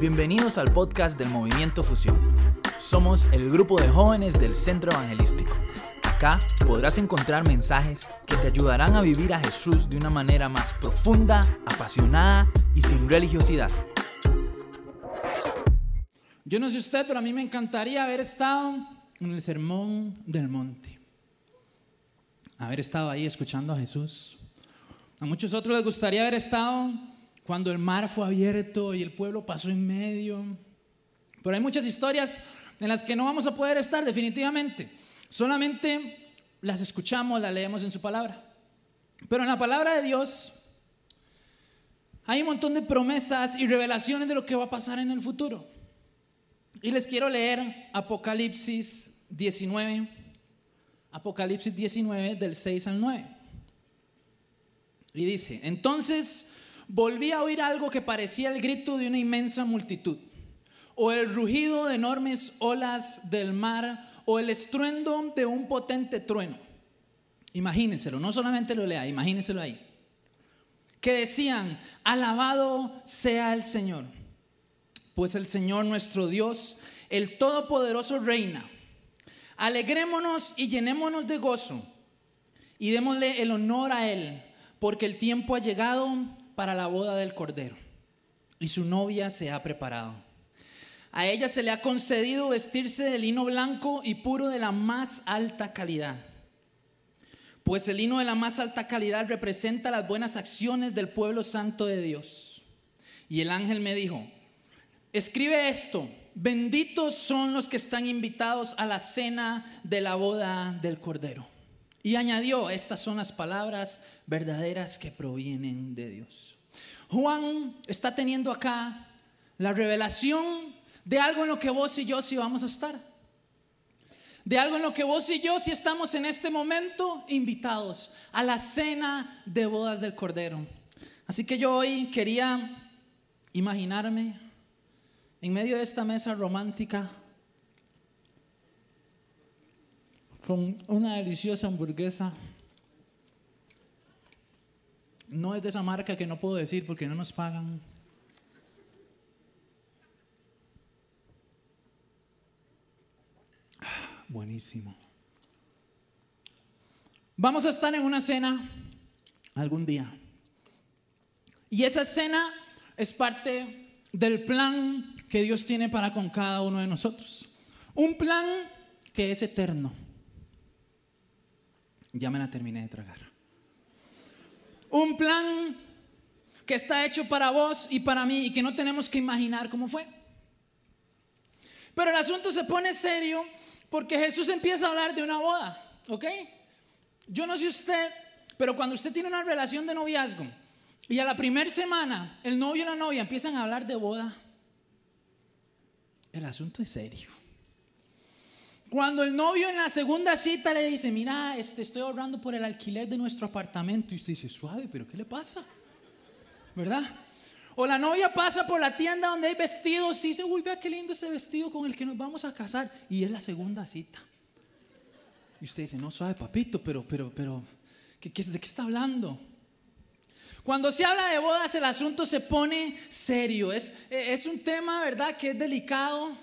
Bienvenidos al podcast del Movimiento Fusión. Somos el grupo de jóvenes del Centro Evangelístico. Acá podrás encontrar mensajes que te ayudarán a vivir a Jesús de una manera más profunda, apasionada y sin religiosidad. Yo no sé usted, pero a mí me encantaría haber estado en el Sermón del Monte. Haber estado ahí escuchando a Jesús. A muchos otros les gustaría haber estado cuando el mar fue abierto y el pueblo pasó en medio. Pero hay muchas historias en las que no vamos a poder estar definitivamente. Solamente las escuchamos, las leemos en su palabra. Pero en la palabra de Dios hay un montón de promesas y revelaciones de lo que va a pasar en el futuro. Y les quiero leer Apocalipsis 19, Apocalipsis 19 del 6 al 9. Y dice, entonces volví a oír algo que parecía el grito de una inmensa multitud, o el rugido de enormes olas del mar, o el estruendo de un potente trueno. Imagínenselo, no solamente lo lea, imagínenselo ahí. Que decían, alabado sea el Señor, pues el Señor nuestro Dios, el Todopoderoso reina. Alegrémonos y llenémonos de gozo y démosle el honor a Él, porque el tiempo ha llegado para la boda del Cordero y su novia se ha preparado. A ella se le ha concedido vestirse de lino blanco y puro de la más alta calidad. Pues el lino de la más alta calidad representa las buenas acciones del pueblo santo de Dios. Y el ángel me dijo, escribe esto, benditos son los que están invitados a la cena de la boda del Cordero. Y añadió, estas son las palabras verdaderas que provienen de Dios. Juan está teniendo acá la revelación de algo en lo que vos y yo sí vamos a estar. De algo en lo que vos y yo sí estamos en este momento invitados a la cena de bodas del Cordero. Así que yo hoy quería imaginarme en medio de esta mesa romántica con una deliciosa hamburguesa. No es de esa marca que no puedo decir porque no nos pagan. Buenísimo. Vamos a estar en una cena algún día. Y esa cena es parte del plan que Dios tiene para con cada uno de nosotros. Un plan que es eterno. Ya me la terminé de tragar. Un plan que está hecho para vos y para mí y que no tenemos que imaginar cómo fue. Pero el asunto se pone serio porque Jesús empieza a hablar de una boda, ¿ok? Yo no sé usted, pero cuando usted tiene una relación de noviazgo y a la primera semana el novio y la novia empiezan a hablar de boda, el asunto es serio. Cuando el novio en la segunda cita le dice, mira, este, estoy ahorrando por el alquiler de nuestro apartamento, y usted dice, suave, pero ¿qué le pasa? ¿Verdad? O la novia pasa por la tienda donde hay vestidos y dice, uy, vea qué lindo ese vestido con el que nos vamos a casar. Y es la segunda cita. Y usted dice, no, suave, papito, pero, pero, pero, ¿qué, qué, de qué está hablando? Cuando se habla de bodas, el asunto se pone serio. Es, es un tema, ¿verdad?, que es delicado.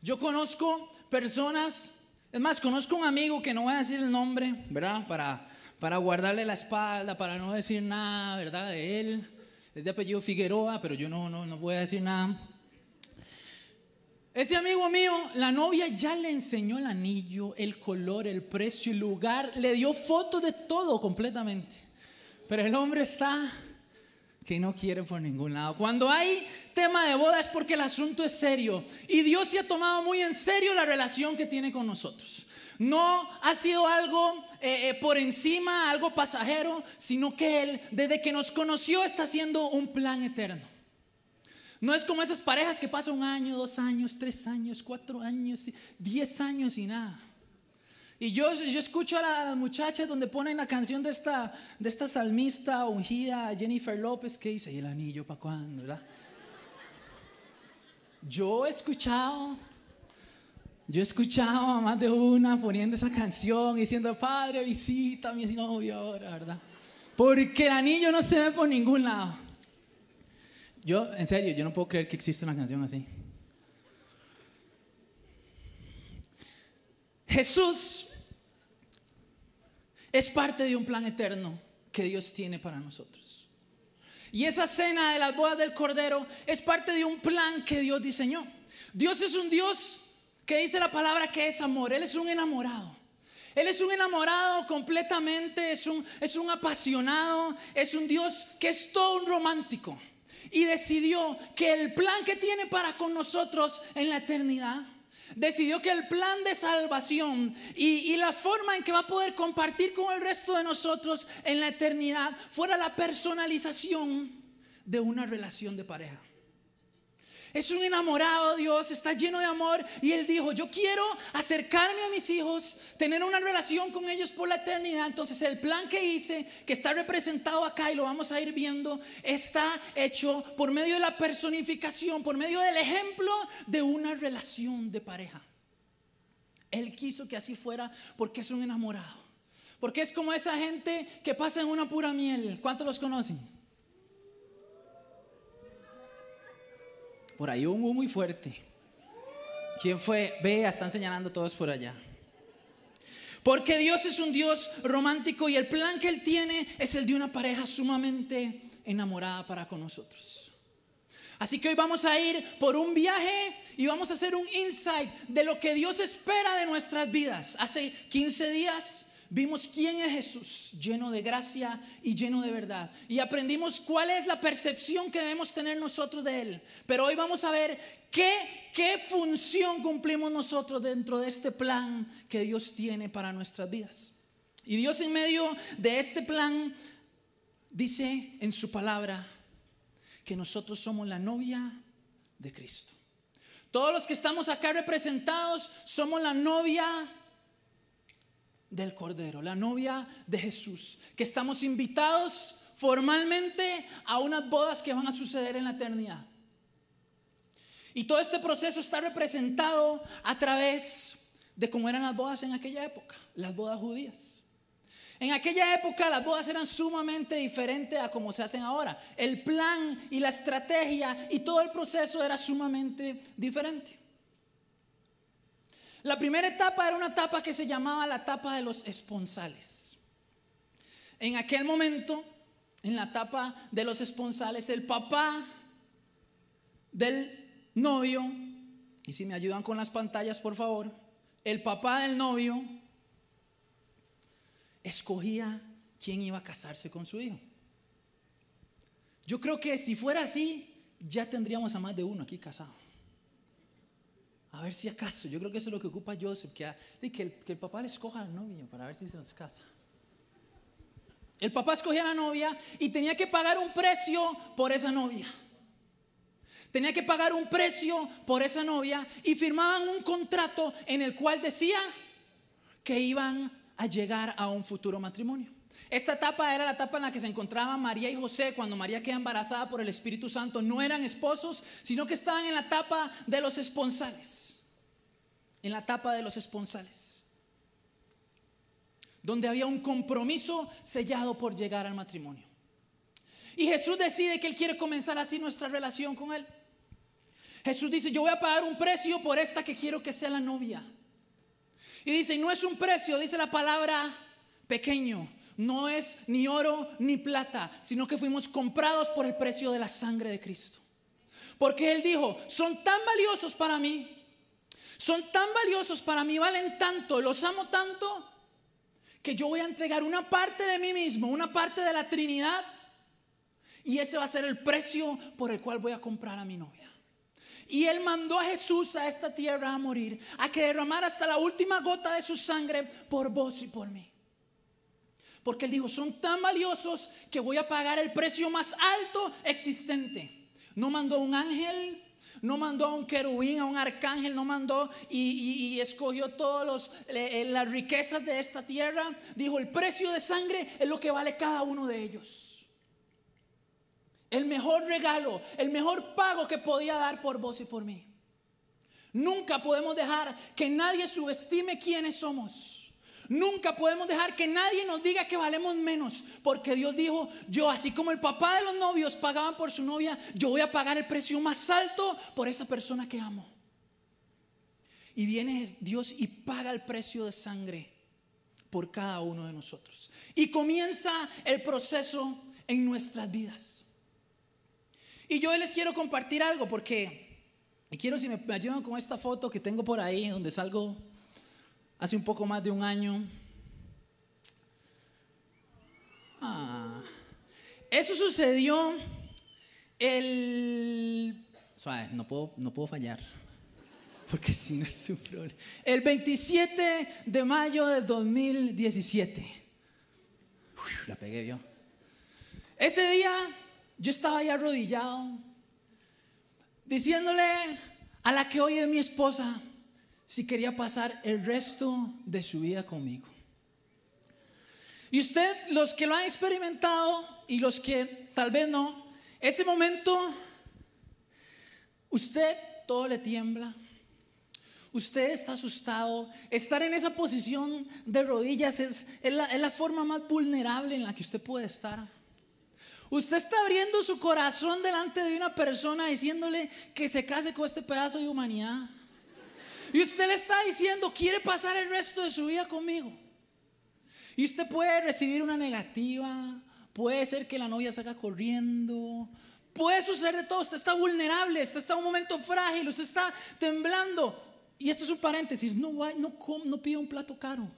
Yo conozco personas, es más, conozco un amigo que no voy a decir el nombre, ¿verdad? Para, para guardarle la espalda, para no decir nada, ¿verdad? De él. Es de apellido Figueroa, pero yo no, no, no voy a decir nada. Ese amigo mío, la novia ya le enseñó el anillo, el color, el precio, el lugar, le dio fotos de todo completamente. Pero el hombre está que no quiere por ningún lado. Cuando hay tema de boda es porque el asunto es serio. Y Dios se ha tomado muy en serio la relación que tiene con nosotros. No ha sido algo eh, eh, por encima, algo pasajero, sino que Él, desde que nos conoció, está haciendo un plan eterno. No es como esas parejas que pasan un año, dos años, tres años, cuatro años, diez años y nada. Y yo, yo escucho a las muchachas donde ponen la canción de esta, de esta salmista ungida, Jennifer López, que dice, ¿y el anillo para cuándo? ¿verdad? Yo he escuchado, yo he escuchado a más de una poniendo esa canción diciendo, Padre, visita a mi novio ahora, ¿verdad? Porque el anillo no se ve por ningún lado. Yo, en serio, yo no puedo creer que exista una canción así. Jesús es parte de un plan eterno que Dios tiene para nosotros. Y esa cena de las bodas del Cordero es parte de un plan que Dios diseñó. Dios es un Dios que dice la palabra que es amor. Él es un enamorado. Él es un enamorado completamente, es un, es un apasionado, es un Dios que es todo un romántico. Y decidió que el plan que tiene para con nosotros en la eternidad decidió que el plan de salvación y, la forma en que va a poder compartir con el resto de nosotros en la eternidad fuera la personalización de una relación de pareja. Es un enamorado Dios, está lleno de amor y Él dijo, yo quiero acercarme a mis hijos, tener una relación con ellos por la eternidad. Entonces el plan que hice, que está representado acá y lo vamos a ir viendo, está hecho por medio de la personificación, por medio del ejemplo de una relación de pareja. Él quiso que así fuera porque es un enamorado. Porque es como esa gente que pasa en una pura miel. ¿Cuántos los conocen? Por ahí hubo muy fuerte. ¿Quién fue? Vea, están señalando todos por allá. Porque Dios es un Dios romántico y el plan que Él tiene es el de una pareja sumamente enamorada para con nosotros. Así que hoy vamos a ir por un viaje y vamos a hacer un insight de lo que Dios espera de nuestras vidas. Hace 15 días Vimos quién es Jesús, lleno de gracia y lleno de verdad. Y aprendimos cuál es la percepción que debemos tener nosotros de Él. Pero hoy vamos a ver qué, qué función cumplimos nosotros dentro de este plan que Dios tiene para nuestras vidas. Y Dios en medio de este plan dice en su palabra que nosotros somos la novia de Cristo. Todos los que estamos acá representados somos la novia del Cordero, la novia de Jesús, que estamos invitados formalmente a unas bodas que van a suceder en la eternidad. Y todo este proceso está representado a través de cómo eran las bodas en aquella época, las bodas judías. En aquella época las bodas eran sumamente diferentes a como se hacen ahora. El plan y la estrategia y todo el proceso era sumamente diferente. La primera etapa era una etapa que se llamaba la etapa de los esponsales. En aquel momento, en la etapa de los esponsales, el papá del novio, y si me ayudan con las pantallas, por favor, el papá del novio escogía quién iba a casarse con su hijo. Yo creo que si fuera así, ya tendríamos a más de uno aquí casado. A ver si acaso, yo creo que eso es lo que ocupa Joseph, que, que, el, papá le escoja al novio para ver si se nos casa. El papá escogía a la novia y tenía que pagar un precio por esa novia. Tenía que pagar un precio por esa novia y firmaban un contrato en el cual decía que iban a llegar a un futuro matrimonio. Esta etapa era la etapa en la que se encontraban María y José cuando María queda embarazada por el Espíritu Santo. No eran esposos, sino que estaban en la etapa de los esponsales. En la etapa de los esponsales. Donde había un compromiso sellado por llegar al matrimonio. Y Jesús decide que Él quiere comenzar así nuestra relación con Él. Jesús dice, yo voy a pagar un precio por esta que quiero que sea la novia. Y dice, no es un precio, dice la palabra pequeño, no es ni oro ni plata, sino que fuimos comprados por el precio de la sangre de Cristo. Porque Él dijo, son tan valiosos para mí, son tan valiosos para mí, valen tanto, los amo tanto, que yo voy a entregar una parte de mí mismo, una parte de la Trinidad, y ese va a ser el precio por el cual voy a comprar a mi novia. Y Él mandó a Jesús a esta tierra a morir, a que derramara hasta la última gota de su sangre por vos y por mí. Porque él dijo, son tan valiosos que voy a pagar el precio más alto existente. No mandó un ángel, no mandó a un querubín, a un arcángel, no mandó y, escogió todas eh, las riquezas de esta tierra. Dijo, el precio de sangre es lo que vale cada uno de ellos. El mejor regalo, el mejor pago que podía dar por vos y por mí. Nunca podemos dejar que nadie subestime quiénes somos. Nunca podemos dejar que nadie nos diga que valemos menos, porque Dios dijo, yo así como el papá de los novios pagaban por su novia, yo voy a pagar el precio más alto por esa persona que amo. Y viene Dios y paga el precio de sangre por cada uno de nosotros. Y comienza el proceso en nuestras vidas. Y yo les quiero compartir algo porque, y quiero si me ayudan con esta foto que tengo por ahí, donde salgo hace un poco más de un año. Ah, eso sucedió el... no puedo, no puedo fallar, porque si no es un problema. El 27 de mayo del 2017. la pegué yo. Ese día yo estaba ahí arrodillado, diciéndole a la que hoy es mi esposa, si quería pasar el resto de su vida conmigo. Y usted, los que lo han experimentado y los que tal vez no, ese momento, usted todo le tiembla. Usted está asustado. Estar en esa posición de rodillas es, la, es la forma más vulnerable en la que usted puede estar. Usted está abriendo su corazón delante de una persona diciéndole que se case con este pedazo de humanidad. Y usted le está diciendo, quiere pasar el resto de su vida conmigo. Y usted puede recibir una negativa, puede ser que la novia salga corriendo, puede suceder de todo. Usted está vulnerable, usted está en un momento frágil, usted está temblando. Y esto es un paréntesis, no, no, no pida un plato caro.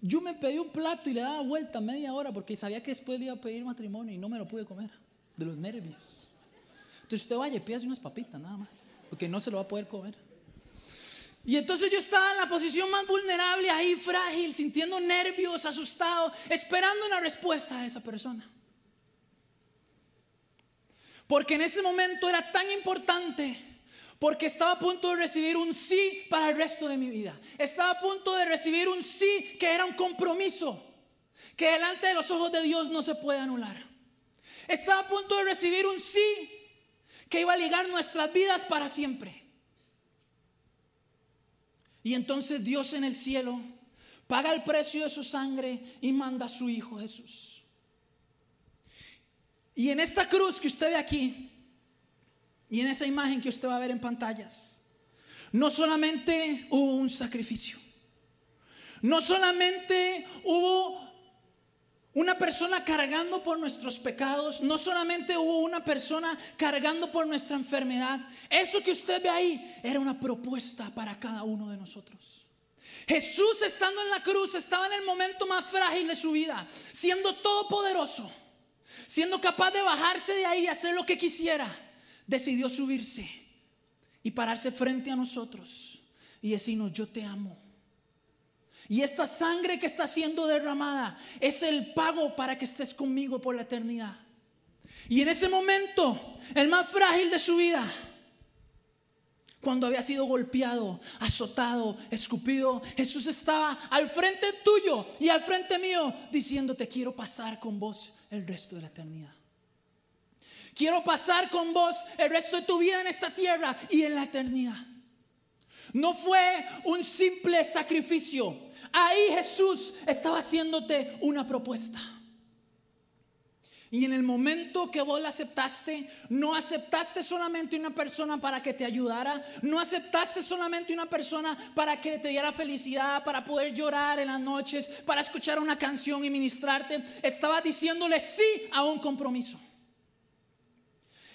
Yo me pedí un plato y le daba vuelta media hora porque sabía que después le iba a pedir matrimonio y no me lo pude comer, de los nervios. Entonces usted vaya, pídase unas papitas nada más, porque no se lo va a poder comer. Y entonces yo estaba en la posición más vulnerable, ahí frágil, sintiendo nervios, asustado, esperando una respuesta de esa persona. Porque en ese momento era tan importante, porque estaba a punto de recibir un sí para el resto de mi vida. Estaba a punto de recibir un sí que era un compromiso, que delante de los ojos de Dios no se puede anular. Estaba a punto de recibir un sí que iba a ligar nuestras vidas para siempre. Y entonces Dios en el cielo paga el precio de su sangre y manda a su Hijo Jesús. Y en esta cruz que usted ve aquí, y en esa imagen que usted va a ver en pantallas, no solamente hubo un sacrificio, no solamente hubo una persona cargando por nuestros pecados, no solamente hubo una persona cargando por nuestra enfermedad. Eso que usted ve ahí era una propuesta para cada uno de nosotros. Jesús estando en la cruz estaba en el momento más frágil de su vida, siendo todopoderoso, siendo capaz de bajarse de ahí y hacer lo que quisiera. Decidió subirse y pararse frente a nosotros y decirnos, yo te amo y esta sangre que está siendo derramada es el pago para que estés conmigo por la eternidad. Y en ese momento, el más frágil de su vida, cuando había sido golpeado, azotado, escupido, Jesús estaba al frente tuyo y al frente mío diciéndote, quiero pasar con vos el resto de la eternidad. Quiero pasar con vos el resto de tu vida en esta tierra y en la eternidad. No fue un simple sacrificio, Ahí Jesús estaba haciéndote una propuesta. Y en el momento que vos la aceptaste, no aceptaste solamente una persona para que te ayudara, no aceptaste solamente una persona para que te diera felicidad, para poder llorar en las noches, para escuchar una canción y ministrarte. Estabas diciéndole sí a un compromiso.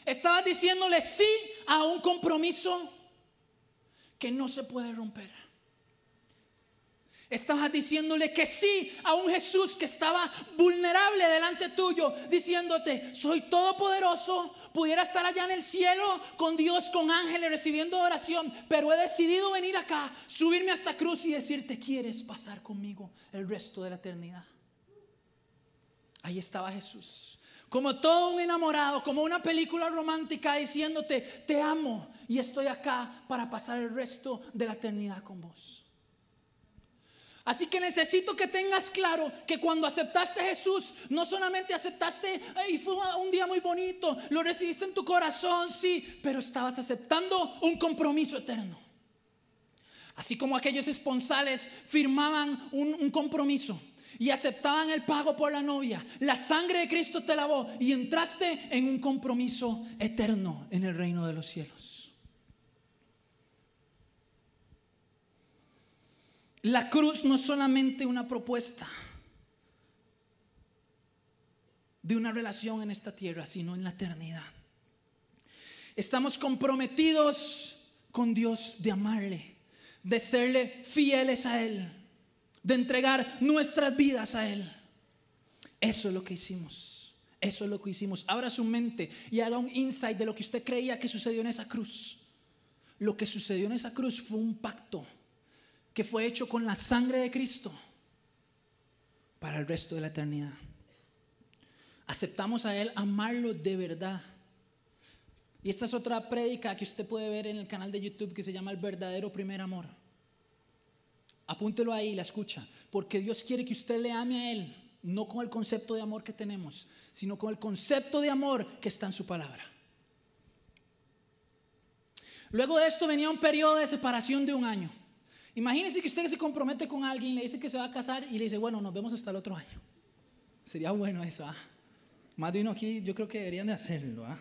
Estabas diciéndole sí a un compromiso que no se puede romper. Estabas diciéndole que sí a un Jesús que estaba vulnerable delante tuyo, diciéndote, soy todopoderoso, pudiera estar allá en el cielo con Dios, con ángeles, recibiendo oración, pero he decidido venir acá, subirme a esta cruz y decirte, ¿quieres pasar conmigo el resto de la eternidad? Ahí estaba Jesús, como todo un enamorado, como una película romántica diciéndote, te amo y estoy acá para pasar el resto de la eternidad con vos. Así que necesito que tengas claro que cuando aceptaste a Jesús, no solamente aceptaste y fue un día muy bonito, lo recibiste en tu corazón, sí, pero estabas aceptando un compromiso eterno. Así como aquellos esponsales firmaban un, un compromiso y aceptaban el pago por la novia, la sangre de Cristo te lavó y entraste en un compromiso eterno en el reino de los cielos. La cruz no es solamente una propuesta de una relación en esta tierra, sino en la eternidad. Estamos comprometidos con Dios de amarle, de serle fieles a Él, de entregar nuestras vidas a Él. Eso es lo que hicimos. Eso es lo que hicimos. Abra su mente y haga un insight de lo que usted creía que sucedió en esa cruz. Lo que sucedió en esa cruz fue un pacto que fue hecho con la sangre de Cristo para el resto de la eternidad. Aceptamos a Él amarlo de verdad. Y esta es otra prédica que usted puede ver en el canal de YouTube que se llama El verdadero primer amor. Apúntelo ahí y la escucha, porque Dios quiere que usted le ame a Él, no con el concepto de amor que tenemos, sino con el concepto de amor que está en su palabra. Luego de esto venía un periodo de separación de un año. Imagínense que usted se compromete con alguien, le dice que se va a casar y le dice, bueno, nos vemos hasta el otro año. Sería bueno eso, ¿ah? Más de uno aquí yo creo que deberían de hacerlo, ¿ah?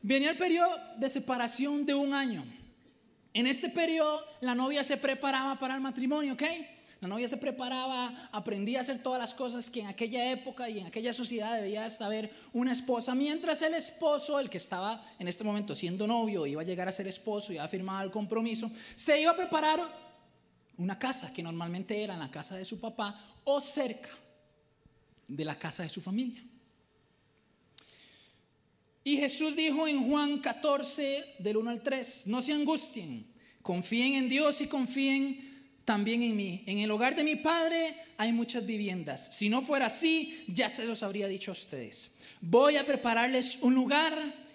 Venía el periodo de separación de un año. En este periodo la novia se preparaba para el matrimonio, ¿ok? La novia se preparaba, aprendía a hacer todas las cosas que en aquella época y en aquella sociedad debía saber una esposa, mientras el esposo, el que estaba en este momento siendo novio, iba a llegar a ser esposo y a firmar el compromiso, se iba a preparar una casa que normalmente era en la casa de su papá o cerca de la casa de su familia. Y Jesús dijo en Juan 14, del 1 al 3, no se angustien, confíen en Dios y confíen también en mí. En el hogar de mi Padre hay muchas viviendas. Si no fuera así, ya se los habría dicho a ustedes. Voy a prepararles un lugar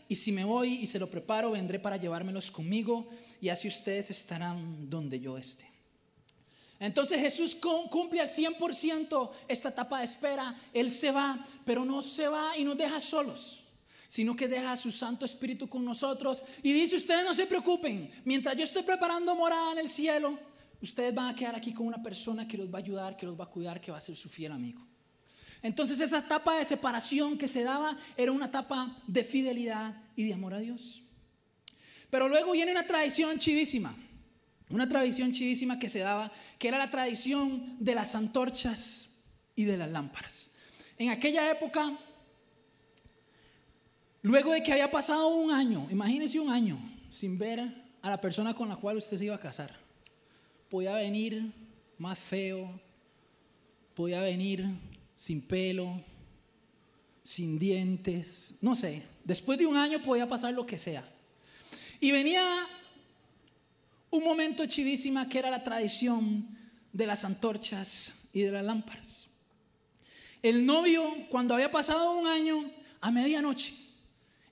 y si me voy y se lo preparo, vendré para llevármelos conmigo y así ustedes estarán donde yo esté. Entonces Jesús cumple al 100% esta etapa de espera. Él se va, pero no se va y nos deja solos, sino que deja a su Santo Espíritu con nosotros y dice, ustedes no se preocupen, mientras yo estoy preparando morada en el cielo, ustedes van a quedar aquí con una persona que los va a ayudar, que los va a cuidar, que va a ser su fiel amigo. Entonces esa etapa de separación que se daba era una etapa de fidelidad y de amor a Dios. Pero luego viene una tradición chivísima. Una tradición chivísima que se daba, que era la tradición de las antorchas y de las lámparas. En aquella época, luego de que había pasado un año, imagínese un año sin ver a la persona con la cual usted se iba a casar, podía venir más feo, podía venir sin pelo, sin dientes, no sé, después de un año podía pasar lo que sea. Y venía un momento chivísima que era la tradición de las antorchas y de las lámparas. El novio, cuando había pasado un año, a medianoche,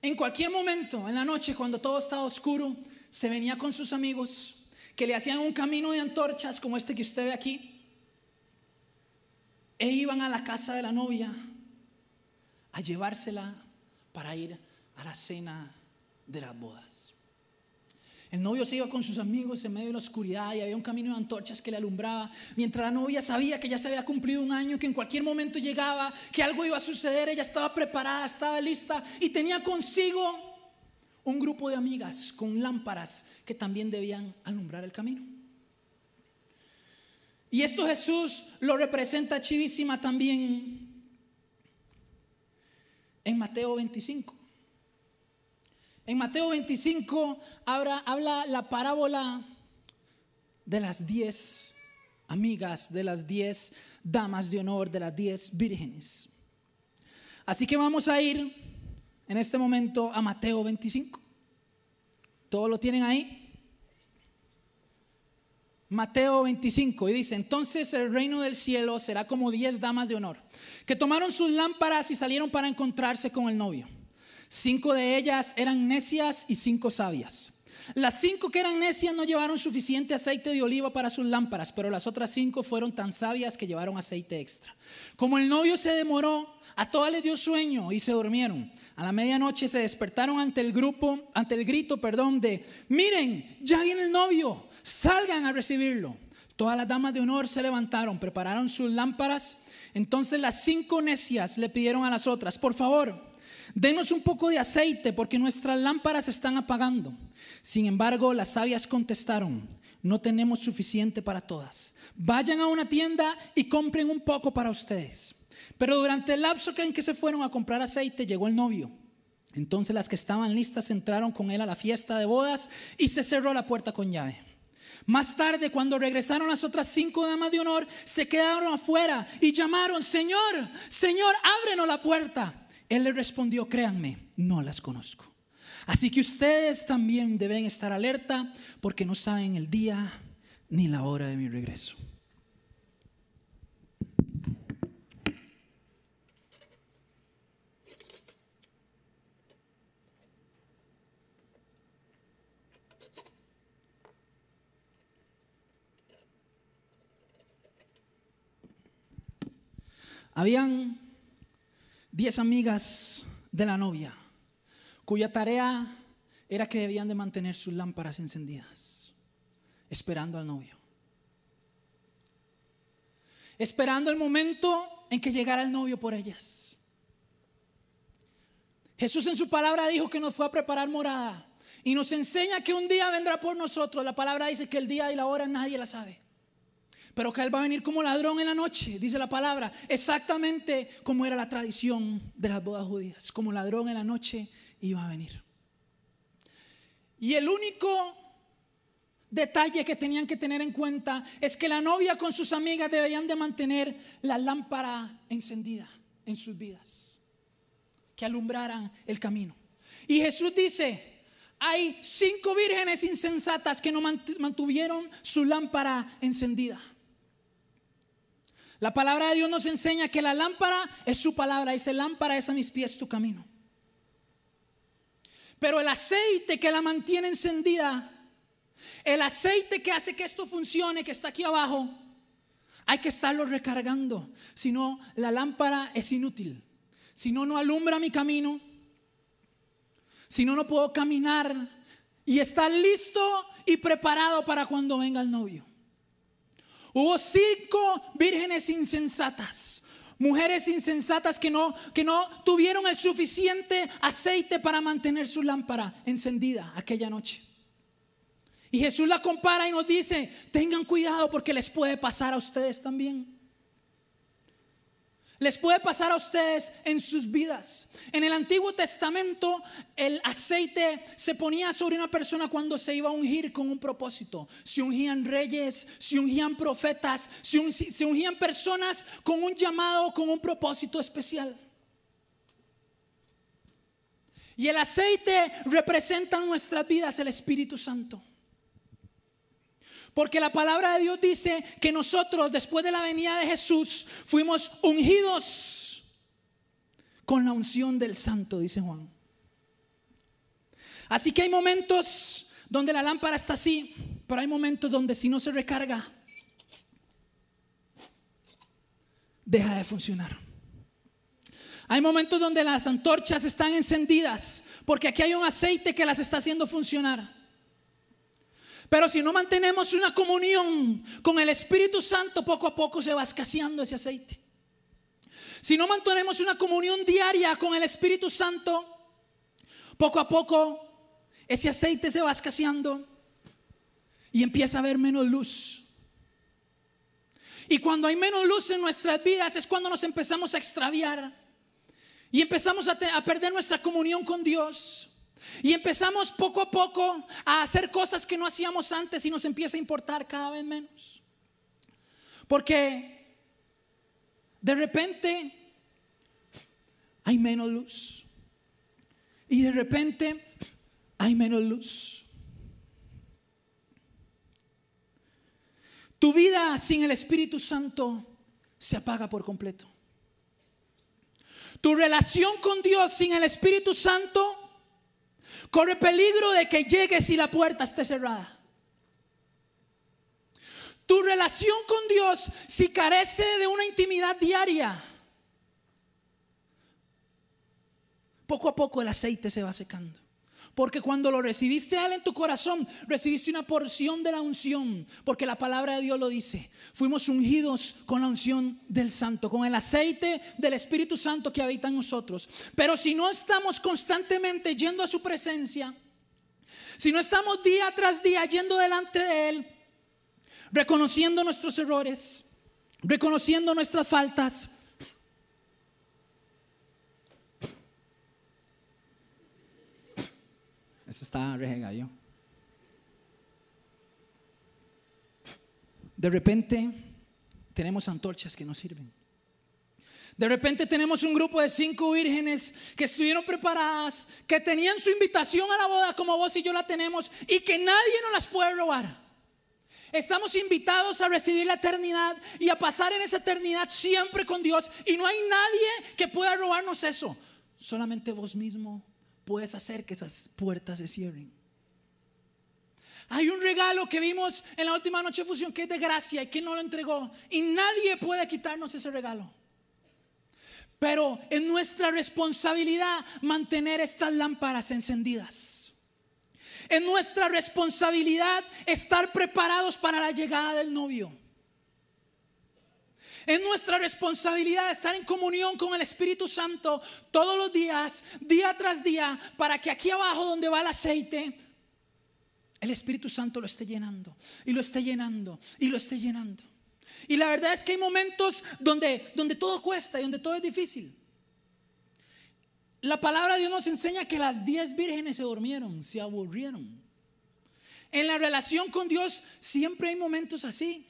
en cualquier momento, en la noche, cuando todo estaba oscuro, se venía con sus amigos que le hacían un camino de antorchas como este que usted ve aquí, e iban a la casa de la novia a llevársela para ir a la cena de las bodas. El novio se iba con sus amigos en medio de la oscuridad y había un camino de antorchas que le alumbraba. Mientras la novia sabía que ya se había cumplido un año, que en cualquier momento llegaba, que algo iba a suceder, ella estaba preparada, estaba lista y tenía consigo un grupo de amigas con lámparas que también debían alumbrar el camino. Y esto Jesús lo representa chivísima también en Mateo 25. En Mateo 25 habla, la parábola de las diez amigas, de las diez damas de honor, de las diez vírgenes. Así que vamos a ir en este momento a Mateo 25. ¿Todos lo tienen ahí? Mateo 25 y dice, entonces el reino del cielo será como diez damas de honor, que tomaron sus lámparas y salieron para encontrarse con el novio. Cinco de ellas eran necias y cinco sabias. Las cinco que eran necias no llevaron suficiente aceite de oliva para sus lámparas, pero las otras cinco fueron tan sabias que llevaron aceite extra. Como el novio se demoró, a todas les dio sueño y se durmieron. A la medianoche se despertaron ante el grupo, ante el grito, perdón, de, miren, ya viene el novio, salgan a recibirlo. Todas las damas de honor se levantaron, prepararon sus lámparas. Entonces las cinco necias le pidieron a las otras, por favor, denos un poco de aceite porque nuestras lámparas están apagando. Sin embargo, las sabias contestaron, no tenemos suficiente para todas. Vayan a una tienda y compren un poco para ustedes. Pero durante el lapso en que se fueron a comprar aceite, llegó el novio. Entonces las que estaban listas entraron con él a la fiesta de bodas y se cerró la puerta con llave. Más tarde, cuando regresaron las otras cinco damas de honor, se quedaron afuera y llamaron, Señor, Señor, ábrenos la puerta. Él le respondió, créanme, no las conozco. Así que ustedes también deben estar alerta porque no saben el día ni la hora de mi regreso. Habían diez amigas de la novia cuya tarea era que debían de mantener sus lámparas encendidas, esperando al novio. Esperando el momento en que llegara el novio por ellas. Jesús en su palabra dijo que nos fue a preparar morada y nos enseña que un día vendrá por nosotros. La palabra dice que el día y la hora nadie la sabe. Pero que Él va a venir como ladrón en la noche, dice la palabra, exactamente como era la tradición de las bodas judías, como ladrón en la noche iba a venir. Y el único detalle que tenían que tener en cuenta es que la novia con sus amigas debían de mantener la lámpara encendida en sus vidas, que alumbraran el camino. Y Jesús dice, hay cinco vírgenes insensatas que no mantuvieron su lámpara encendida. La palabra de Dios nos enseña que la lámpara es su palabra. Dice, lámpara es a mis pies tu camino. Pero el aceite que la mantiene encendida, el aceite que hace que esto funcione, que está aquí abajo, hay que estarlo recargando. Si no, la lámpara es inútil. Si no, no alumbra mi camino. Si no, no puedo caminar y estar listo y preparado para cuando venga el novio. Hubo cinco vírgenes insensatas. Mujeres insensatas que no, que no tuvieron el suficiente aceite para mantener su lámpara encendida aquella noche. Y Jesús la compara y nos dice, tengan cuidado porque les puede pasar a ustedes también. Les puede pasar a ustedes en sus vidas. En el Antiguo Testamento el aceite se ponía sobre una persona cuando se iba a ungir con un propósito. Se ungían reyes, se ungían profetas, se, ungían personas con un llamado, con un propósito especial. Y el aceite representa en nuestras vidas el Espíritu Santo. Porque la palabra de Dios dice que nosotros después de la venida de Jesús fuimos ungidos con la unción del santo, dice Juan. Así que hay momentos donde la lámpara está así, pero hay momentos donde si no se recarga, deja de funcionar. Hay momentos donde las antorchas están encendidas, porque aquí hay un aceite que las está haciendo funcionar. Pero si no mantenemos una comunión con el Espíritu Santo, poco a poco se va escaseando ese aceite. Si no mantenemos una comunión diaria con el Espíritu Santo, poco a poco ese aceite se va escaseando y empieza a haber menos luz. Y cuando hay menos luz en nuestras vidas es cuando nos empezamos a extraviar y empezamos a, a perder nuestra comunión con Dios. Y empezamos poco a poco a hacer cosas que no hacíamos antes y nos empieza a importar cada vez menos. Porque de repente hay menos luz. Y de repente hay menos luz. Tu vida sin el Espíritu Santo se apaga por completo. Tu relación con Dios sin el Espíritu Santo Corre peligro de que llegues y la puerta esté cerrada. Tu relación con Dios, si carece de una intimidad diaria, poco a poco el aceite se va secando. Porque cuando lo recibiste a Él en tu corazón, recibiste una porción de la unción. Porque la palabra de Dios lo dice. Fuimos ungidos con la unción del Santo, con el aceite del Espíritu Santo que habita en nosotros. Pero si no estamos constantemente yendo a su presencia, si no estamos día tras día yendo delante de Él, reconociendo nuestros errores, reconociendo nuestras faltas, Ese está yo. De repente tenemos antorchas que no sirven. De repente tenemos un grupo de cinco vírgenes que estuvieron preparadas, que tenían su invitación a la boda como vos y yo la tenemos y que nadie nos las puede robar. Estamos invitados a recibir la eternidad y a pasar en esa eternidad siempre con Dios y no hay nadie que pueda robarnos eso. Solamente vos mismo puedes hacer que esas puertas se cierren. Hay un regalo que vimos en la última noche de fusión que es de gracia y que no lo entregó. Y nadie puede quitarnos ese regalo. Pero es nuestra responsabilidad mantener estas lámparas encendidas. Es nuestra responsabilidad estar preparados para la llegada del novio. Es nuestra responsabilidad estar en comunión con el Espíritu Santo todos los días, día tras día, para que aquí abajo donde va el aceite, el Espíritu Santo lo esté llenando y lo esté llenando y lo esté llenando. Y la verdad es que hay momentos donde, donde todo cuesta y donde todo es difícil. La palabra de Dios nos enseña que las diez vírgenes se durmieron, se aburrieron. En la relación con Dios siempre hay momentos así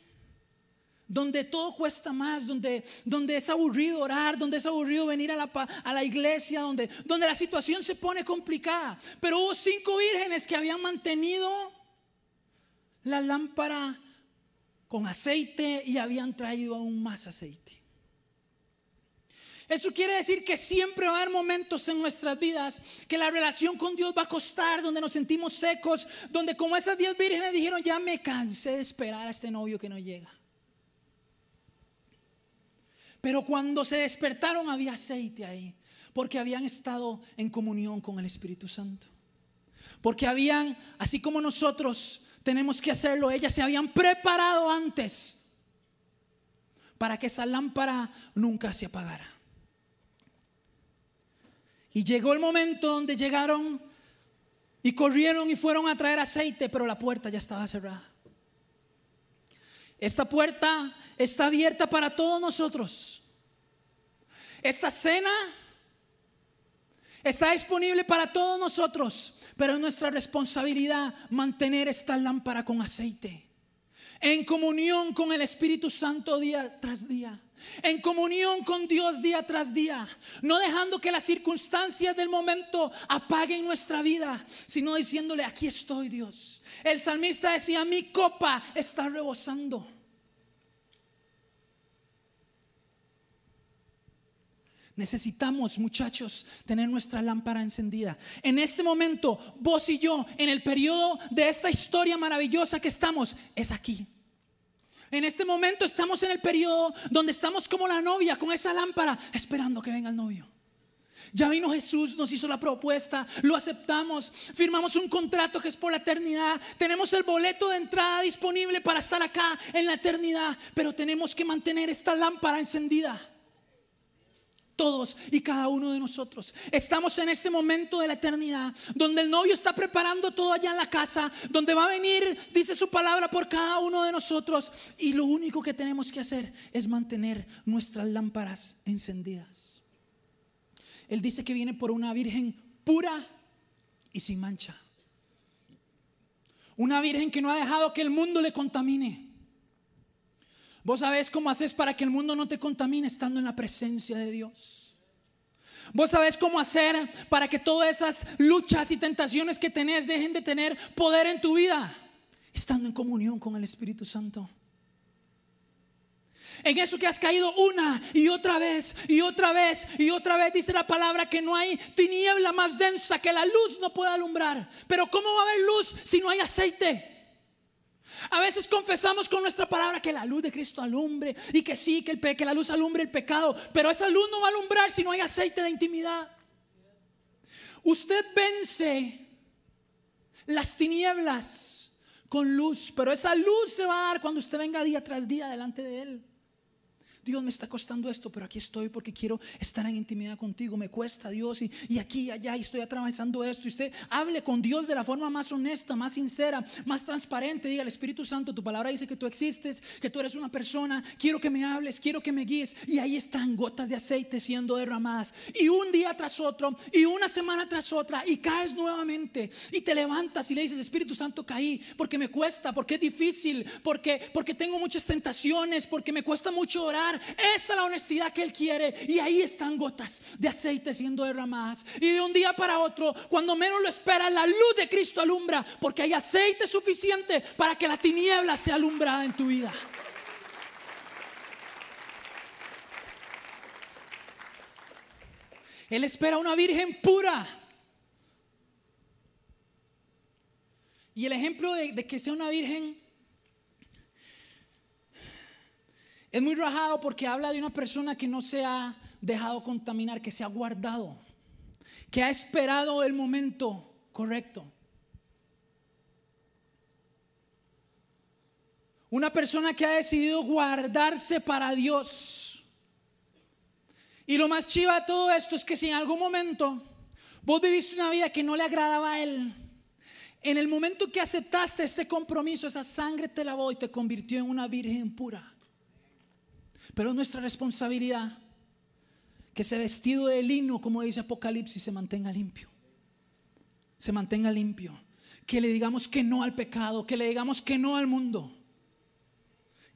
donde todo cuesta más, donde, donde es aburrido orar, donde es aburrido venir a la, a la iglesia, donde, donde la situación se pone complicada. Pero hubo cinco vírgenes que habían mantenido la lámpara con aceite y habían traído aún más aceite. Eso quiere decir que siempre va a haber momentos en nuestras vidas que la relación con Dios va a costar, donde nos sentimos secos, donde como esas diez vírgenes dijeron, ya me cansé de esperar a este novio que no llega. Pero cuando se despertaron había aceite ahí, porque habían estado en comunión con el Espíritu Santo. Porque habían, así como nosotros tenemos que hacerlo, ellas se habían preparado antes para que esa lámpara nunca se apagara. Y llegó el momento donde llegaron y corrieron y fueron a traer aceite, pero la puerta ya estaba cerrada. Esta puerta está abierta para todos nosotros. Esta cena está disponible para todos nosotros, pero es nuestra responsabilidad mantener esta lámpara con aceite, en comunión con el Espíritu Santo día tras día. En comunión con Dios día tras día, no dejando que las circunstancias del momento apaguen nuestra vida, sino diciéndole, aquí estoy Dios. El salmista decía, mi copa está rebosando. Necesitamos, muchachos, tener nuestra lámpara encendida. En este momento, vos y yo, en el periodo de esta historia maravillosa que estamos, es aquí. En este momento estamos en el periodo donde estamos como la novia con esa lámpara, esperando que venga el novio. Ya vino Jesús, nos hizo la propuesta, lo aceptamos, firmamos un contrato que es por la eternidad, tenemos el boleto de entrada disponible para estar acá en la eternidad, pero tenemos que mantener esta lámpara encendida todos y cada uno de nosotros. Estamos en este momento de la eternidad, donde el novio está preparando todo allá en la casa, donde va a venir, dice su palabra, por cada uno de nosotros. Y lo único que tenemos que hacer es mantener nuestras lámparas encendidas. Él dice que viene por una virgen pura y sin mancha. Una virgen que no ha dejado que el mundo le contamine. Vos sabés cómo haces para que el mundo no te contamine estando en la presencia de Dios. Vos sabés cómo hacer para que todas esas luchas y tentaciones que tenés dejen de tener poder en tu vida, estando en comunión con el Espíritu Santo. En eso que has caído una y otra vez y otra vez y otra vez dice la palabra que no hay tiniebla más densa que la luz no puede alumbrar. Pero ¿cómo va a haber luz si no hay aceite? A veces confesamos con nuestra palabra que la luz de Cristo alumbre y que sí, que, el, la luz alumbre el pecado, pero esa luz no va a alumbrar si no hay aceite de intimidad. Usted vence las tinieblas con luz, pero esa luz se va a dar cuando usted venga día tras día delante de Él. Dios me está costando esto, pero aquí estoy porque quiero estar en intimidad contigo. Me cuesta Dios y, y, aquí y allá y estoy atravesando esto. Y usted hable con Dios de la forma más honesta, más sincera, más transparente. Diga al Espíritu Santo, tu palabra dice que tú existes, que tú eres una persona. Quiero que me hables, quiero que me guíes. Y ahí están gotas de aceite siendo derramadas. Y un día tras otro, y una semana tras otra, y caes nuevamente. Y te levantas y le dices, Espíritu Santo, caí porque me cuesta, porque es difícil, porque, porque tengo muchas tentaciones, porque me cuesta mucho orar esa es la honestidad que Él quiere. Y ahí están gotas de aceite siendo derramadas. Y de un día para otro, cuando menos lo espera, la luz de Cristo alumbra. Porque hay aceite suficiente para que la tiniebla sea alumbrada en tu vida. Él espera una virgen pura. Y el ejemplo de, de, que sea una virgen Es muy rajado porque habla de una persona que no se ha dejado contaminar, que se ha guardado, que ha esperado el momento correcto. Una persona que ha decidido guardarse para Dios. Y lo más chiva de todo esto es que si en algún momento vos viviste una vida que no le agradaba a Él, en el momento que aceptaste este compromiso, esa sangre te lavó y te convirtió en una virgen pura. Pero es nuestra responsabilidad que ese vestido de lino, como dice Apocalipsis, se mantenga limpio. Se mantenga limpio. Que le digamos que no al pecado, que le digamos que no al mundo.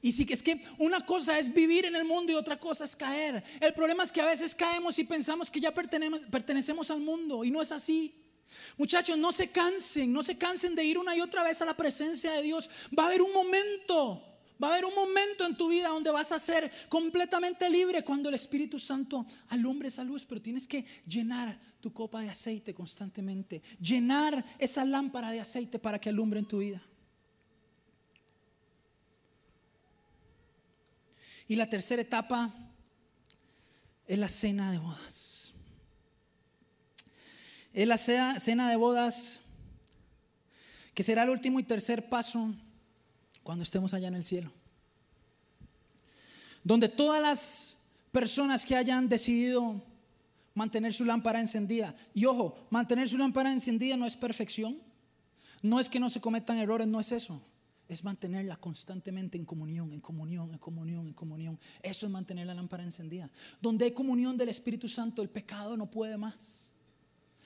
Y sí que es que una cosa es vivir en el mundo y otra cosa es caer. El problema es que a veces caemos y pensamos que ya pertenecemos al mundo y no es así. Muchachos, no se cansen, no se cansen de ir una y otra vez a la presencia de Dios. Va a haber un momento Va a haber un momento en tu vida donde vas a ser completamente libre cuando el Espíritu Santo alumbre esa luz, pero tienes que llenar tu copa de aceite constantemente, llenar esa lámpara de aceite para que alumbre en tu vida. Y la tercera etapa es la cena de bodas. Es la cena de bodas que será el último y tercer paso cuando estemos allá en el cielo. Donde todas las personas que hayan decidido mantener su lámpara encendida, y ojo, mantener su lámpara encendida no es perfección, no es que no se cometan errores, no es eso. Es mantenerla constantemente en comunión, en comunión, en comunión, en comunión. Eso es mantener la lámpara encendida. Donde hay comunión del Espíritu Santo, el pecado no puede más.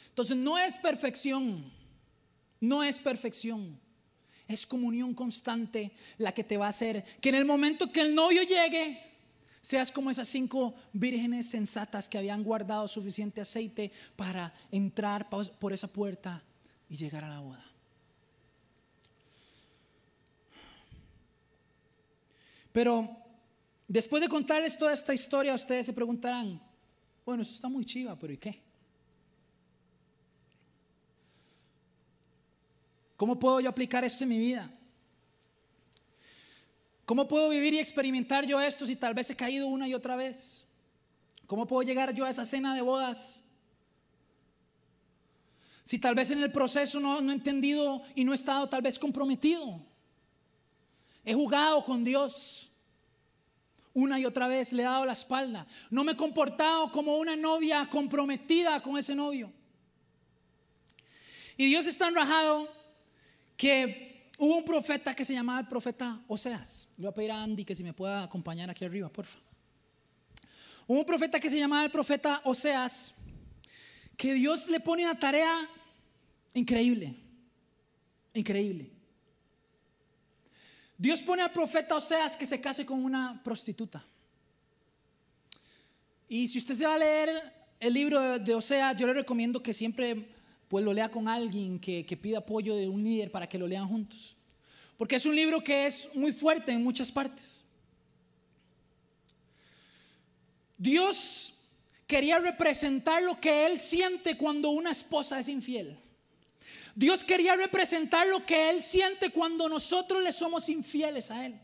Entonces no es perfección, no es perfección. Es comunión constante la que te va a hacer que en el momento que el novio llegue, seas como esas cinco vírgenes sensatas que habían guardado suficiente aceite para entrar por esa puerta y llegar a la boda. Pero después de contarles toda esta historia, ustedes se preguntarán, bueno, eso está muy chiva, pero ¿y qué? ¿Cómo puedo yo aplicar esto en mi vida? ¿Cómo puedo vivir y experimentar yo esto si tal vez he caído una y otra vez? ¿Cómo puedo llegar yo a esa cena de bodas? Si tal vez en el proceso no, he entendido y no he estado tal vez comprometido. He jugado con Dios. Una y otra vez le he dado la espalda. No me he comportado como una novia comprometida con ese novio. Y Dios está enrajado que hubo un profeta que se llamaba el profeta Oseas. Le voy a pedir a Andy que si me pueda acompañar aquí arriba, por favor. Hubo un profeta que se llamaba el profeta Oseas, que Dios le pone una tarea increíble, increíble. Dios pone al profeta Oseas que se case con una prostituta. Y si usted se va a leer el libro de Oseas, yo le recomiendo que siempre pues lo lea con alguien que, pida apoyo de un líder para que lo lean juntos. Porque es un libro que es muy fuerte en muchas partes. Dios quería representar lo que Él siente cuando una esposa es infiel. Dios quería representar lo que Él siente cuando nosotros le somos infieles a Él.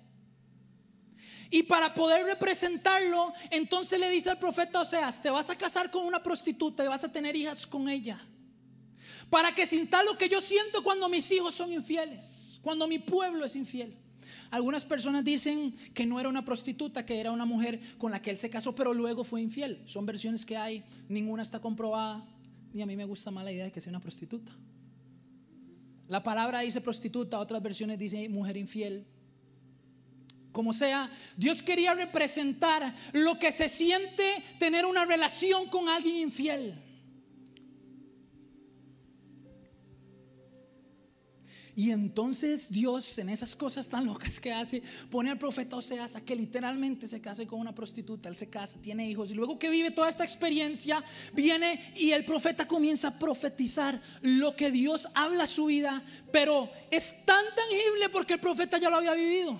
Y para poder representarlo, entonces le dice al profeta Oseas, te vas a casar con una prostituta y vas a tener hijas con ella. Para que sinta lo que yo siento cuando mis hijos son infieles, cuando mi pueblo es infiel. Algunas personas dicen que no era una prostituta, que era una mujer con la que él se casó, pero luego fue infiel. Son versiones que hay, ninguna está comprobada, ni a mí me gusta más la idea de que sea una prostituta. La palabra dice prostituta, otras versiones dicen mujer infiel. Como sea, Dios quería representar lo que se siente tener una relación con alguien infiel. Y entonces Dios, en esas cosas tan locas que hace, pone al profeta Oseas a que literalmente se case con una prostituta. Él se casa, tiene hijos. Y luego que vive toda esta experiencia, viene y el profeta comienza a profetizar lo que Dios habla a su vida. Pero es tan tangible porque el profeta ya lo había vivido.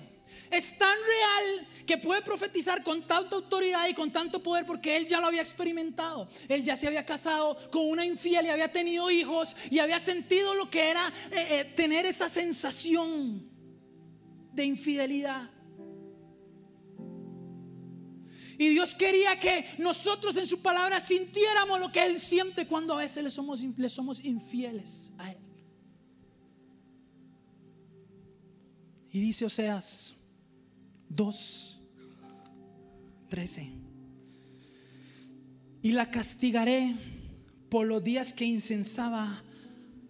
Es tan real que puede profetizar con tanta autoridad y con tanto poder porque él ya lo había experimentado. Él ya se había casado con una infiel y había tenido hijos y había sentido lo que era eh, eh, tener esa sensación de infidelidad. Y Dios quería que nosotros en su palabra sintiéramos lo que Él siente cuando a veces le somos, le somos infieles a Él. Y dice Oseas, 2, 13. Y la castigaré por los días que incensaba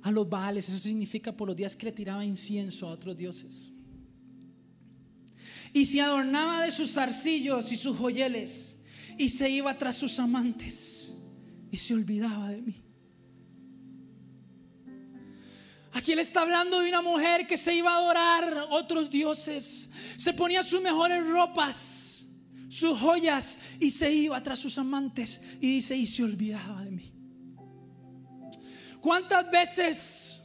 a los baales. Eso significa por los días que le tiraba incienso a otros dioses. Y se adornaba de sus arcillos y sus joyeles. Y se iba tras sus amantes. Y se olvidaba de mí. Aquí él está hablando de una mujer que se iba a adorar otros dioses. Se ponía sus mejores ropas, sus joyas y se iba tras sus amantes y dice, y se olvidaba de mí. ¿Cuántas veces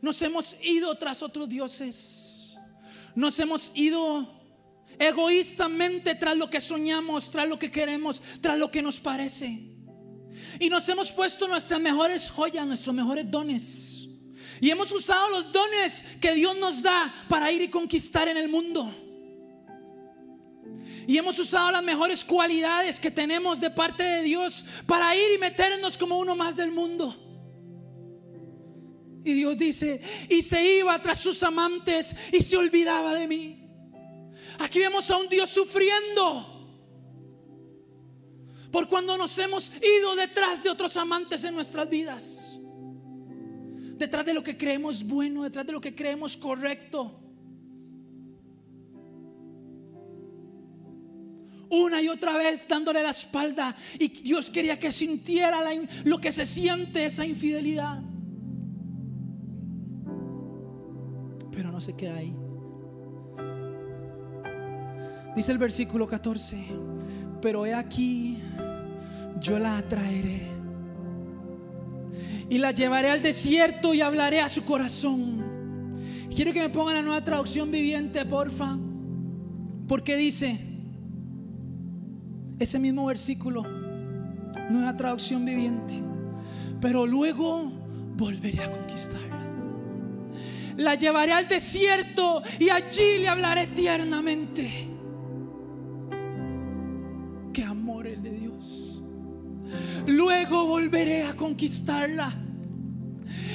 nos hemos ido tras otros dioses? Nos hemos ido egoístamente tras lo que soñamos, tras lo que queremos, tras lo que nos parece. Y nos hemos puesto nuestras mejores joyas, nuestros mejores dones y hemos usado los dones que Dios nos da para ir y conquistar en el mundo. Y hemos usado las mejores cualidades que tenemos de parte de Dios para ir y meternos como uno más del mundo. Y Dios dice, y se iba tras sus amantes y se olvidaba de mí. Aquí vemos a un Dios sufriendo por cuando nos hemos ido detrás de otros amantes en nuestras vidas detrás de lo que creemos bueno, detrás de lo que creemos correcto. Una y otra vez dándole la espalda. Y Dios quería que sintiera lo que se siente esa infidelidad. Pero no se queda ahí. Dice el versículo 14, pero he aquí, yo la atraeré y la llevaré al desierto y hablaré a su corazón. Quiero que me pongan la nueva traducción viviente, porfa. Porque dice ese mismo versículo, nueva traducción viviente. Pero luego volveré a conquistarla. La llevaré al desierto y allí le hablaré tiernamente. Qué amor el de Dios luego volveré a conquistarla.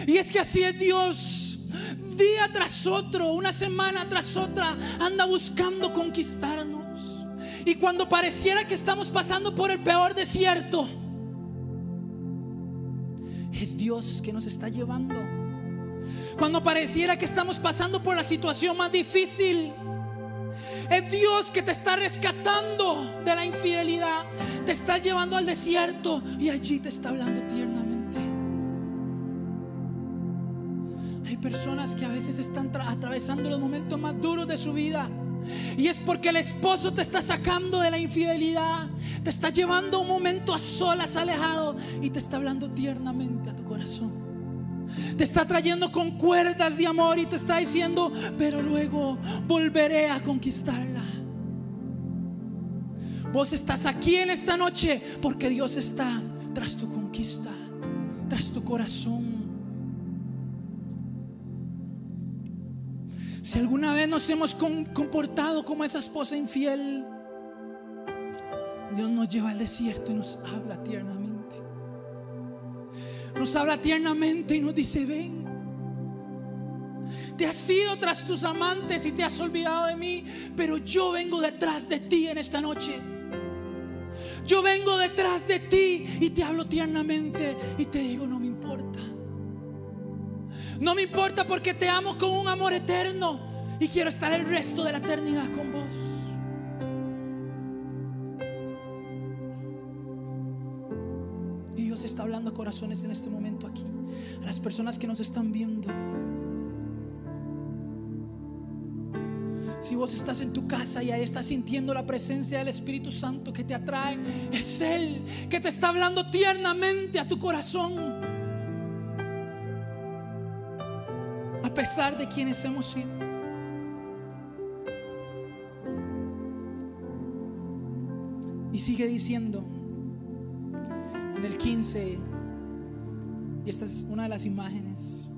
Y es que así es Dios. Día tras otro, una semana tras otra, anda buscando conquistarnos. Y cuando pareciera que estamos pasando por el peor desierto, es Dios que nos está llevando. Cuando pareciera que estamos pasando por la situación más difícil, es Dios que te está rescatando de la infidelidad. Te está llevando al desierto y allí te está hablando tiernamente. Hay personas que a veces están atravesando los momentos más duros de su vida. Y es porque el esposo te está sacando de la infidelidad. Te está llevando un momento a solas, alejado. Y te está hablando tiernamente a tu corazón. Te está trayendo con cuerdas de amor y te está diciendo, pero luego volveré a conquistarla. Vos estás aquí en esta noche porque Dios está tras tu conquista, tras tu corazón. Si alguna vez nos hemos comportado como esa esposa infiel, Dios nos lleva al desierto y nos habla tiernamente. Nos habla tiernamente y nos dice, ven. Te has ido tras tus amantes y te has olvidado de mí, pero yo vengo detrás de ti en esta noche. Yo vengo detrás de ti y te hablo tiernamente y te digo, no me. No me importa porque te amo con un amor eterno y quiero estar el resto de la eternidad con vos. Y Dios está hablando a corazones en este momento aquí, a las personas que nos están viendo. Si vos estás en tu casa y ahí estás sintiendo la presencia del Espíritu Santo que te atrae, es Él que te está hablando tiernamente a tu corazón. A pesar de quienes hemos sido. Y sigue diciendo en el 15, y esta es una de las imágenes.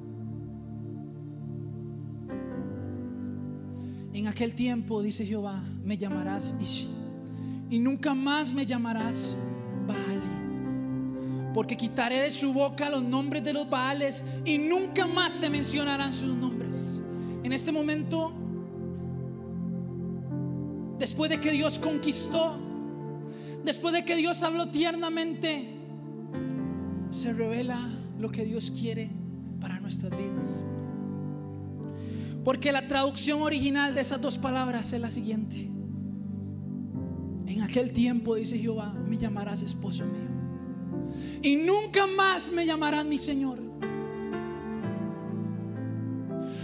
En aquel tiempo, dice Jehová, me llamarás Ishi, y nunca más me llamarás porque quitaré de su boca los nombres de los Baales y nunca más se mencionarán sus nombres. En este momento, después de que Dios conquistó, después de que Dios habló tiernamente, se revela lo que Dios quiere para nuestras vidas. Porque la traducción original de esas dos palabras es la siguiente. En aquel tiempo, dice Jehová, me llamarás esposo mío y nunca más me llamarán mi Señor.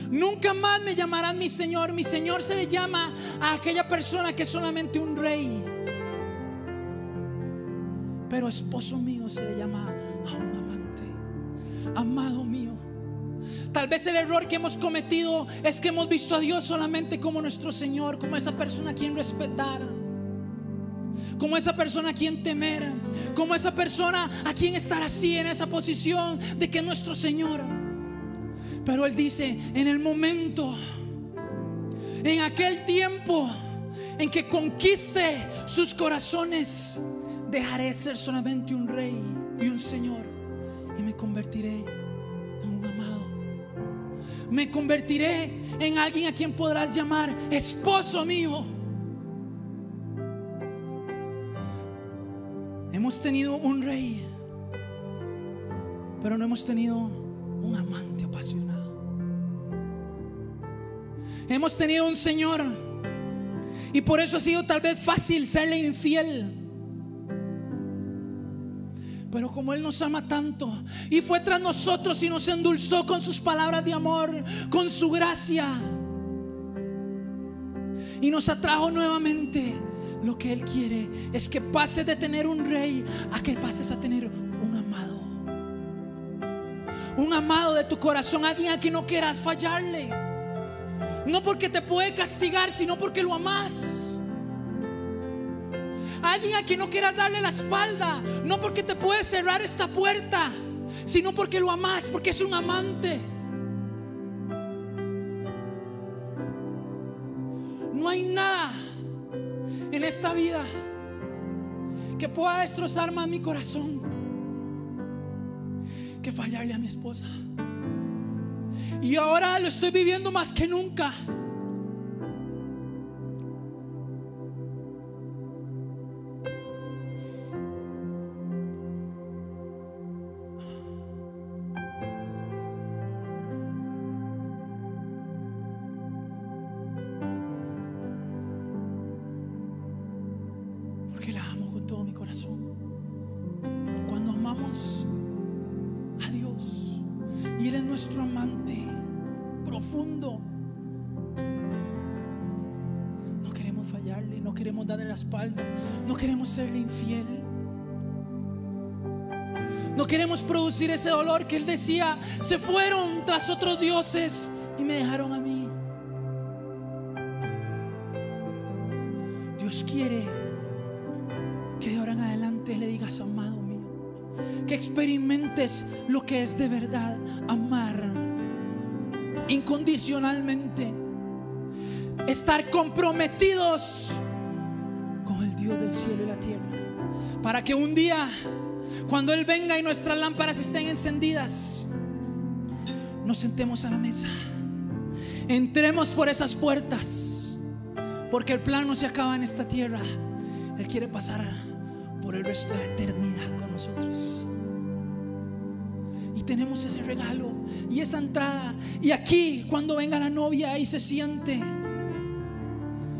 Nunca más me llamarán mi Señor. Mi Señor se le llama a aquella persona que es solamente un rey. Pero esposo mío se le llama a un amante. Amado mío. Tal vez el error que hemos cometido es que hemos visto a Dios solamente como nuestro Señor, como esa persona a quien respetar como esa persona a quien temer, como esa persona a quien estar así en esa posición de que nuestro Señor. Pero Él dice, en el momento, en aquel tiempo en que conquiste sus corazones, dejaré ser solamente un rey y un Señor y me convertiré en un amado. Me convertiré en alguien a quien podrás llamar esposo mío Hemos tenido un rey, pero no hemos tenido un amante apasionado. Hemos tenido un Señor y por eso ha sido tal vez fácil serle infiel. Pero como Él nos ama tanto y fue tras nosotros y nos endulzó con sus palabras de amor, con su gracia, y nos atrajo nuevamente lo que Él quiere es que pases de tener un rey a que pases a tener un amado. Un amado de tu corazón, alguien a quien no quieras fallarle. No porque te puede castigar, sino porque lo amas. Alguien a quien no quieras darle la espalda, no porque te puede cerrar esta puerta, sino porque lo amas, porque es un amante. Esta vida que pueda destrozar más mi corazón que fallarle a mi esposa. Y ahora lo estoy viviendo más que nunca. Serle infiel. No queremos producir ese dolor que él decía, se fueron tras otros dioses y me dejaron a mí. Dios quiere seas amado mío. Que experimentes lo que es de verdad amar incondicionalmente. Estar comprometidos Del cielo y la tierra. Para que un día, cuando Él venga y nuestras lámparas estén encendidas, nos sentemos a la mesa. Entremos por esas puertas. Porque el plan no se acaba en esta tierra. Él quiere pasar por el resto de la eternidad con nosotros. Y tenemos ese regalo y esa entrada. Y aquí, cuando venga la novia y se siente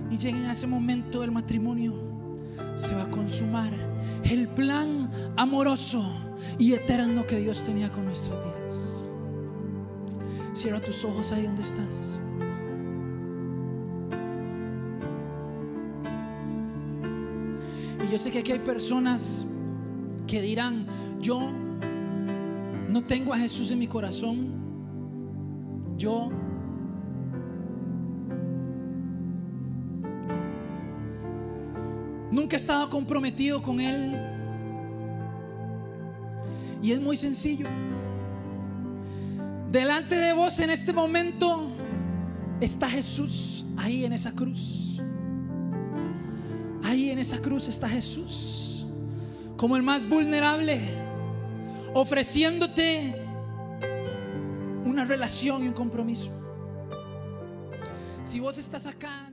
y lleguen a ese momento del matrimonio, se va a consumar el plan amoroso y eterno que Dios tenía con nuestras vidas. Cierra tus ojos ahí donde estás. Y yo sé que aquí hay personas que dirán, yo no tengo a Jesús en mi corazón. Yo nunca he estado comprometido con Él. Y es muy sencillo. Delante de vos en este momento está Jesús ahí en esa cruz. Ahí en esa cruz está Jesús. Como el más vulnerable. Ofreciéndote una relación y un compromiso. Si vos estás acá...